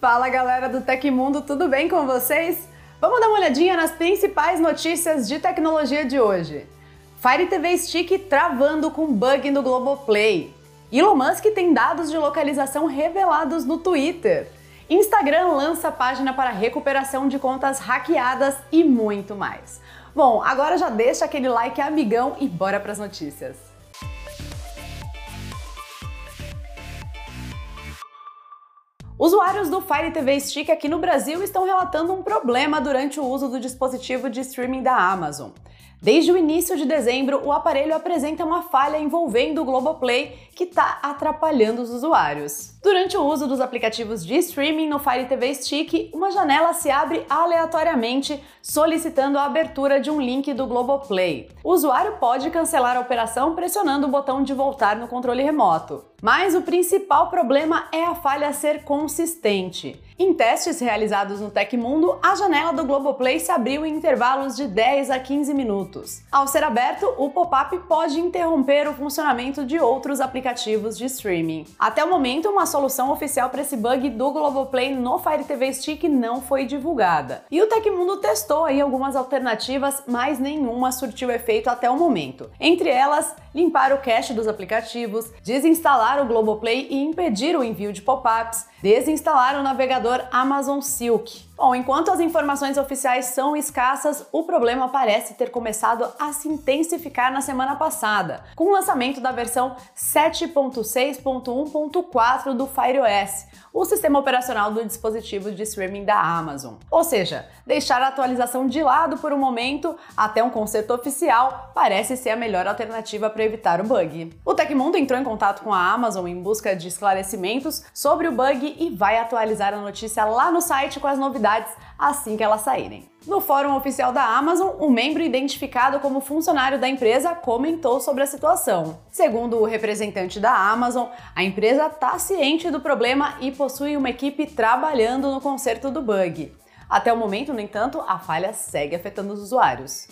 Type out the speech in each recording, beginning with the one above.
Fala galera do Tecmundo, tudo bem com vocês? Vamos dar uma olhadinha nas principais notícias de tecnologia de hoje. Fire TV Stick travando com bug no Globoplay. Elon Musk tem dados de localização revelados no Twitter. Instagram lança página para recuperação de contas hackeadas e muito mais. Bom, agora já deixa aquele like amigão e bora para as notícias. Usuários do Fire TV Stick aqui no Brasil estão relatando um problema durante o uso do dispositivo de streaming da Amazon. Desde o início de dezembro, o aparelho apresenta uma falha envolvendo o Globoplay que está atrapalhando os usuários. Durante o uso dos aplicativos de streaming no Fire TV Stick, uma janela se abre aleatoriamente solicitando a abertura de um link do Globoplay. O usuário pode cancelar a operação pressionando o botão de voltar no controle remoto. Mas o principal problema é a falha ser consistente. Em testes realizados no Tecmundo, a janela do Globoplay se abriu em intervalos de 10 a 15 minutos. Ao ser aberto, o pop-up pode interromper o funcionamento de outros aplicativos de streaming. Até o momento, uma solução oficial para esse bug do Globoplay no Fire TV Stick não foi divulgada. E o Tecmundo testou aí algumas alternativas, mas nenhuma surtiu efeito até o momento. Entre elas, limpar o cache dos aplicativos, desinstalar o Globoplay e impedir o envio de pop-ups, desinstalar o navegador Amazon Silk. Bom, enquanto as informações oficiais são escassas, o problema parece ter começado a se intensificar na semana passada, com o lançamento da versão 7.6.1.4 do Fire OS, o sistema operacional do dispositivo de streaming da Amazon. Ou seja, deixar a atualização de lado por um momento até um conserto oficial parece ser a melhor alternativa para evitar o bug. O Tecmundo entrou em contato com a Amazon em busca de esclarecimentos sobre o bug e vai atualizar a notícia lá no site com as novidades assim que elas saírem. No fórum oficial da Amazon, um membro identificado como funcionário da empresa comentou sobre a situação. Segundo o representante da Amazon, a empresa está ciente do problema e possui uma equipe trabalhando no conserto do bug. Até o momento, no entanto, a falha segue afetando os usuários.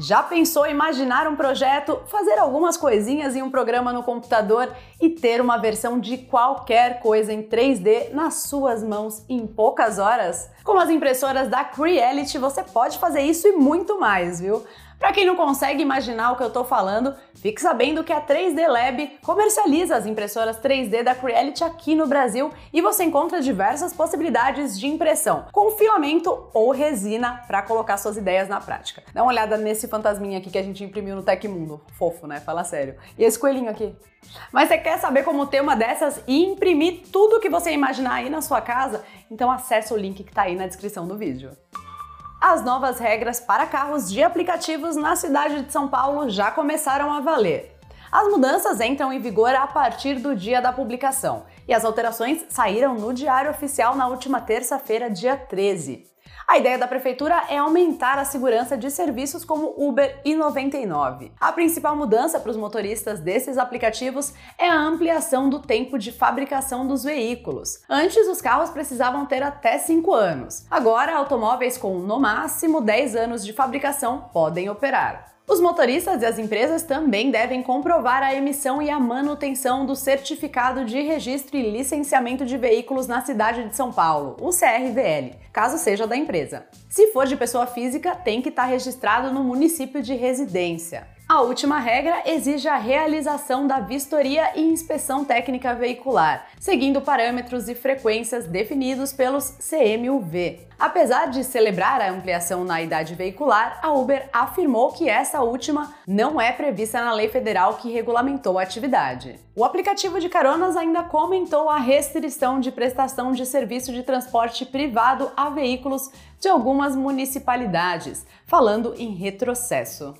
Já pensou em imaginar um projeto, fazer algumas coisinhas em um programa no computador e ter uma versão de qualquer coisa em 3D nas suas mãos em poucas horas? Com as impressoras da Creality você pode fazer isso e muito mais, viu? Para quem não consegue imaginar o que eu estou falando, fique sabendo que a 3D Lab comercializa as impressoras 3D da Creality aqui no Brasil e você encontra diversas possibilidades de impressão, com filamento ou resina para colocar suas ideias na prática. Dá uma olhada nesse fantasminha aqui que a gente imprimiu no Tecmundo. Fofo, né? Fala sério. E esse coelhinho aqui? Mas você quer saber como ter uma dessas e imprimir tudo que você imaginar aí na sua casa? Então acessa o link que está aí na descrição do vídeo. As novas regras para carros de aplicativos na cidade de São Paulo já começaram a valer. As mudanças entram em vigor a partir do dia da publicação e as alterações saíram no Diário Oficial na última terça-feira, dia 13. A ideia da prefeitura é aumentar a segurança de serviços como Uber e 99. A principal mudança para os motoristas desses aplicativos é a ampliação do tempo de fabricação dos veículos. Antes, os carros precisavam ter até 5 anos. Agora, automóveis com no máximo 10 anos de fabricação podem operar. Os motoristas e as empresas também devem comprovar a emissão e a manutenção do Certificado de Registro e Licenciamento de Veículos na cidade de São Paulo, o CRVL, caso seja da empresa. Se for de pessoa física, tem que estar registrado no município de residência. A última regra exige a realização da vistoria e inspeção técnica veicular, seguindo parâmetros e frequências definidos pelos CMUV. Apesar de celebrar a ampliação na idade veicular, a Uber afirmou que essa última não é prevista na lei federal que regulamentou a atividade. O aplicativo de caronas ainda comentou a restrição de prestação de serviço de transporte privado a veículos de algumas municipalidades, falando em retrocesso.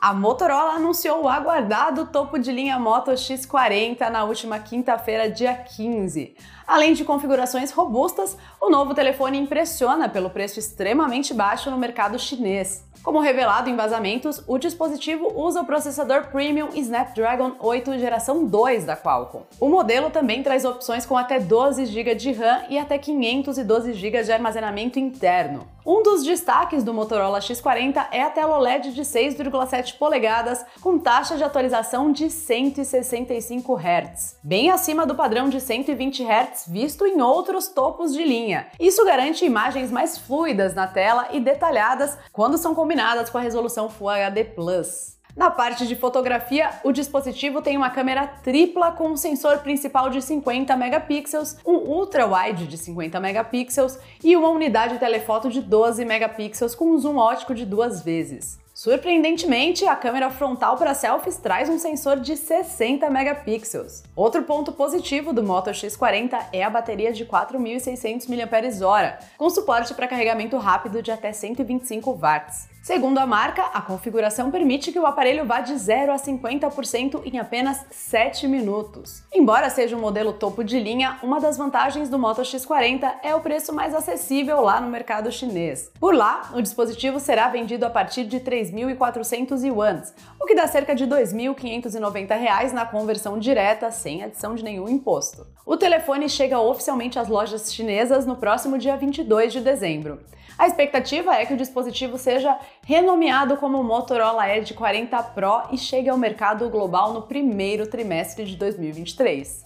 A Motorola anunciou o aguardado topo de linha Moto X40 na última quinta-feira, dia 15. Além de configurações robustas, o novo telefone impressiona pelo preço extremamente baixo no mercado chinês. Como revelado em vazamentos, o dispositivo usa o processador Premium Snapdragon 8 geração 2 da Qualcomm. O modelo também traz opções com até 12 GB de RAM e até 512 GB de armazenamento interno. Um dos destaques do Motorola X40 é a tela OLED de 6,7 polegadas com taxa de atualização de 165 Hz, bem acima do padrão de 120 Hz visto em outros topos de linha. Isso garante imagens mais fluidas na tela e detalhadas quando são combinadas com a resolução Full HD Plus. Na parte de fotografia, o dispositivo tem uma câmera tripla com um sensor principal de 50 megapixels, um ultra-wide de 50 megapixels e uma unidade telefoto de 12 megapixels com um zoom ótico de duas vezes. Surpreendentemente, a câmera frontal para selfies traz um sensor de 60 megapixels. Outro ponto positivo do Moto X40 é a bateria de 4.600 mAh, com suporte para carregamento rápido de até 125 watts. Segundo a marca, a configuração permite que o aparelho vá de 0 a 50% em apenas 7 minutos. Embora seja um modelo topo de linha, uma das vantagens do Moto X40 é o preço mais acessível lá no mercado chinês. Por lá, o dispositivo será vendido a partir de 3.400 yuans, o que dá cerca de R$ 2.590 na conversão direta, sem adição de nenhum imposto. O telefone chega oficialmente às lojas chinesas no próximo dia 22 de dezembro. A expectativa é que o dispositivo seja renomeado como Motorola Edge 40 Pro e chegue ao mercado global no primeiro trimestre de 2023.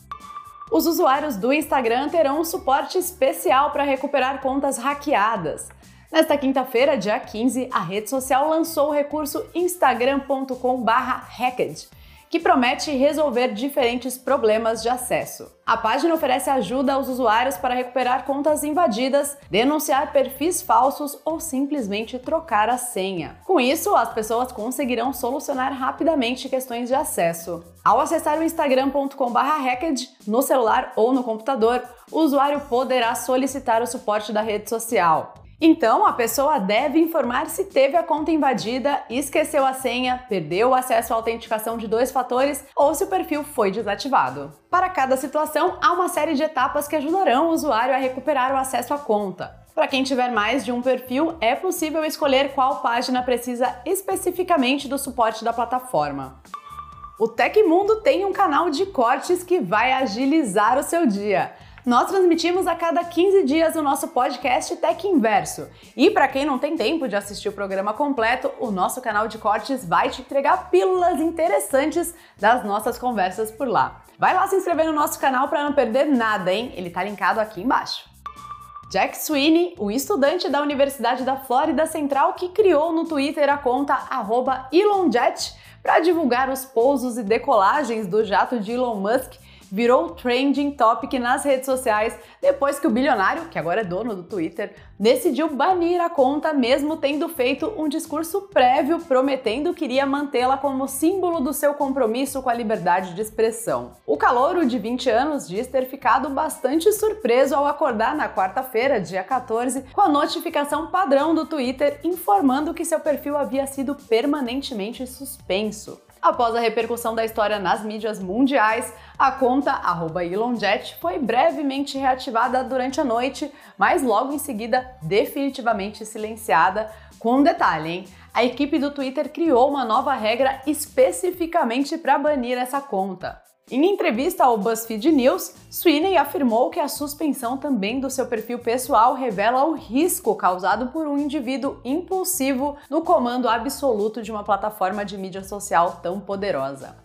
Os usuários do Instagram terão um suporte especial para recuperar contas hackeadas. Nesta quinta-feira, dia 15, a rede social lançou o recurso instagram.com/hacked que promete resolver diferentes problemas de acesso. A página oferece ajuda aos usuários para recuperar contas invadidas, denunciar perfis falsos ou simplesmente trocar a senha. Com isso, as pessoas conseguirão solucionar rapidamente questões de acesso. Ao acessar o instagram.com/hacked no celular ou no computador, o usuário poderá solicitar o suporte da rede social. Então, a pessoa deve informar se teve a conta invadida, esqueceu a senha, perdeu o acesso à autenticação de dois fatores ou se o perfil foi desativado. Para cada situação, há uma série de etapas que ajudarão o usuário a recuperar o acesso à conta. Para quem tiver mais de um perfil, é possível escolher qual página precisa especificamente do suporte da plataforma. O Tecmundo tem um canal de cortes que vai agilizar o seu dia. Nós transmitimos a cada 15 dias o nosso podcast Tech Inverso. E para quem não tem tempo de assistir o programa completo, o nosso canal de cortes vai te entregar pílulas interessantes das nossas conversas por lá. Vai lá se inscrever no nosso canal para não perder nada, hein? Ele tá linkado aqui embaixo. Jack Sweeney, o estudante da Universidade da Flórida Central que criou no Twitter a conta ElonJet para divulgar os pousos e decolagens do jato de Elon Musk, virou trending topic nas redes sociais depois que o bilionário, que agora é dono do Twitter, decidiu banir a conta mesmo tendo feito um discurso prévio prometendo que iria mantê-la como símbolo do seu compromisso com a liberdade de expressão. O calouro de 20 anos diz ter ficado bastante surpreso ao acordar na quarta-feira, dia 14, com a notificação padrão do Twitter informando que seu perfil havia sido permanentemente suspenso. Após a repercussão da história nas mídias mundiais, a conta ElonJet foi brevemente reativada durante a noite, mas logo em seguida definitivamente silenciada. Com um detalhe, hein? A equipe do Twitter criou uma nova regra especificamente para banir essa conta. Em entrevista ao BuzzFeed News, Sweeney afirmou que a suspensão também do seu perfil pessoal revela o risco causado por um indivíduo impulsivo no comando absoluto de uma plataforma de mídia social tão poderosa.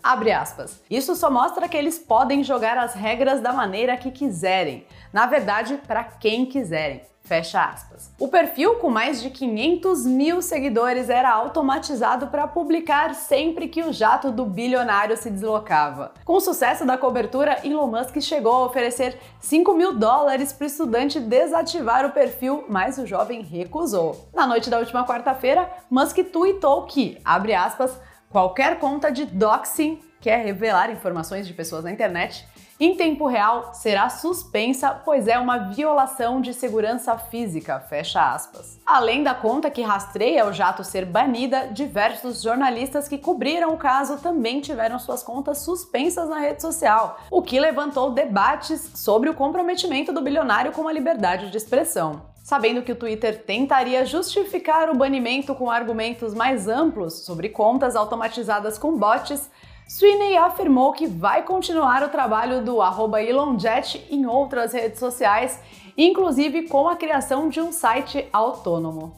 Isso só mostra que eles podem jogar as regras da maneira que quiserem. Na verdade, para quem quiserem. Fecha aspas. O perfil com mais de 500 mil seguidores era automatizado para publicar sempre que o jato do bilionário se deslocava. Com o sucesso da cobertura, Elon Musk chegou a oferecer 5 mil dólares para o estudante desativar o perfil, mas o jovem recusou. Na noite da última quarta-feira, Musk tweetou que, abre aspas, qualquer conta de doxing, que é revelar informações de pessoas na internet, em tempo real será suspensa, pois é uma violação de segurança física, fecha aspas. Além da conta que rastreia o jato ser banida, diversos jornalistas que cobriram o caso também tiveram suas contas suspensas na rede social, o que levantou debates sobre o comprometimento do bilionário com a liberdade de expressão. Sabendo que o Twitter tentaria justificar o banimento com argumentos mais amplos sobre contas automatizadas com bots, Sweeney afirmou que vai continuar o trabalho do ElonJet em outras redes sociais inclusive com a criação de um site autônomo.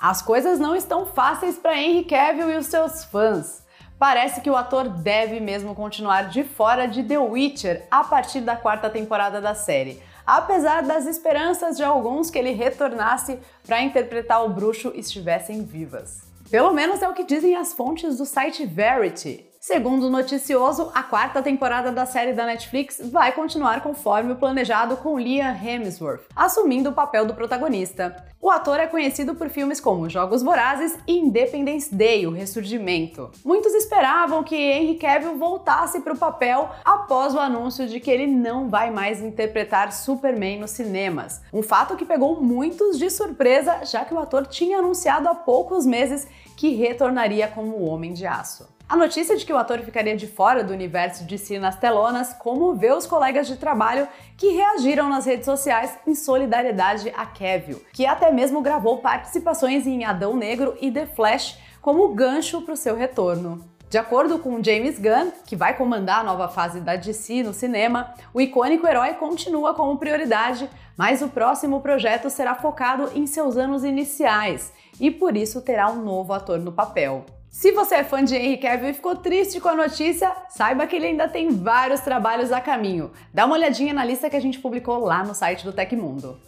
As coisas não estão fáceis para Henry Cavill e os seus fãs. Parece que o ator deve mesmo continuar de fora de The Witcher a partir da quarta temporada da série, apesar das esperanças de alguns que ele retornasse para interpretar o bruxo estivessem vivas. Pelo menos é o que dizem as fontes do site Verity. Segundo o noticioso, a quarta temporada da série da Netflix vai continuar conforme o planejado com Liam Hemsworth, assumindo o papel do protagonista. O ator é conhecido por filmes como Jogos Vorazes e Independence Day, o Ressurgimento. Muitos esperavam que Henry Cavill voltasse para o papel após o anúncio de que ele não vai mais interpretar Superman nos cinemas. Um fato que pegou muitos de surpresa, já que o ator tinha anunciado há poucos meses que retornaria como Homem de Aço. A notícia de que o ator ficaria de fora do universo de si nas telonas comoveu os colegas de trabalho que reagiram nas redes sociais em solidariedade a Kevin, que até mesmo gravou participações em Adão Negro e The Flash como gancho para o seu retorno. De acordo com James Gunn, que vai comandar a nova fase da DC no cinema, o icônico herói continua como prioridade, mas o próximo projeto será focado em seus anos iniciais e por isso terá um novo ator no papel. Se você é fã de Henry Cavill e ficou triste com a notícia, saiba que ele ainda tem vários trabalhos a caminho. Dá uma olhadinha na lista que a gente publicou lá no site do Tecmundo.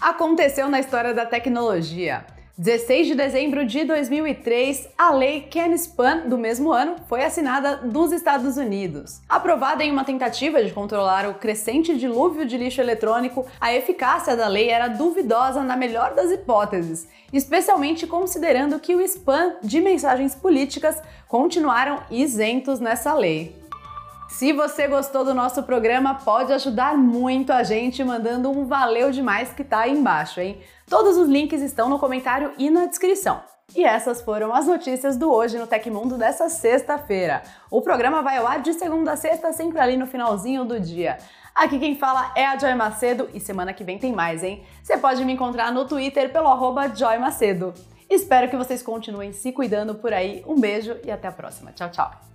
Aconteceu na história da tecnologia. 16 de dezembro de 2003, a lei Ken-Span do mesmo ano foi assinada dos Estados Unidos. Aprovada em uma tentativa de controlar o crescente dilúvio de lixo eletrônico, a eficácia da lei era duvidosa na melhor das hipóteses, especialmente considerando que o spam de mensagens políticas continuaram isentos nessa lei. Se você gostou do nosso programa, pode ajudar muito a gente mandando um valeu demais que tá aí embaixo, hein? Todos os links estão no comentário e na descrição. E essas foram as notícias do Hoje no Tecmundo dessa sexta-feira. O programa vai ao ar de segunda a sexta, sempre ali no finalzinho do dia. Aqui quem fala é a Joy Macedo e semana que vem tem mais, hein? Você pode me encontrar no Twitter pelo arroba Joy Macedo. Espero que vocês continuem se cuidando por aí. Um beijo e até a próxima. Tchau, tchau!